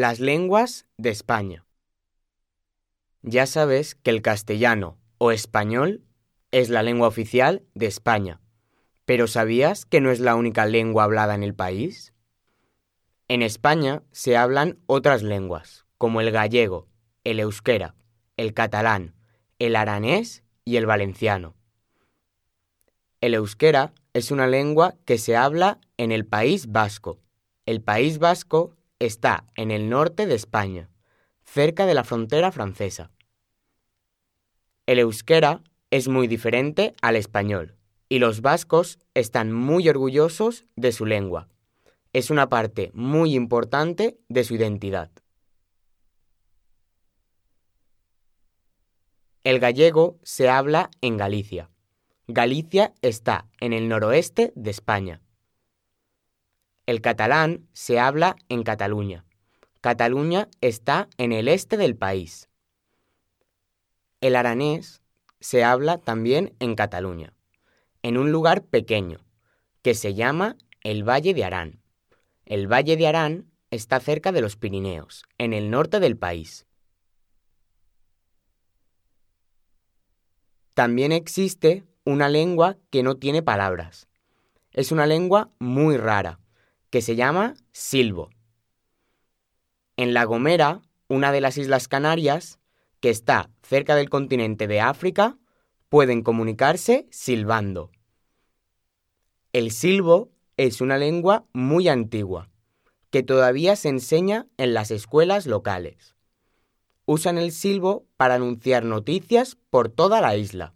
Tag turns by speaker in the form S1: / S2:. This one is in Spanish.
S1: Las lenguas de España. Ya sabes que el castellano o español es la lengua oficial de España, pero ¿sabías que no es la única lengua hablada en el país? En España se hablan otras lenguas, como el gallego, el euskera, el catalán, el aranés y el valenciano. El euskera es una lengua que se habla en el País Vasco. El País Vasco está en el norte de España, cerca de la frontera francesa. El euskera es muy diferente al español y los vascos están muy orgullosos de su lengua. Es una parte muy importante de su identidad. El gallego se habla en Galicia. Galicia está en el noroeste de España. El catalán se habla en Cataluña. Cataluña está en el este del país. El aranés se habla también en Cataluña, en un lugar pequeño, que se llama el Valle de Arán. El Valle de Arán está cerca de los Pirineos, en el norte del país. También existe una lengua que no tiene palabras. Es una lengua muy rara que se llama silbo. En La Gomera, una de las Islas Canarias, que está cerca del continente de África, pueden comunicarse silbando. El silbo es una lengua muy antigua, que todavía se enseña en las escuelas locales. Usan el silbo para anunciar noticias por toda la isla.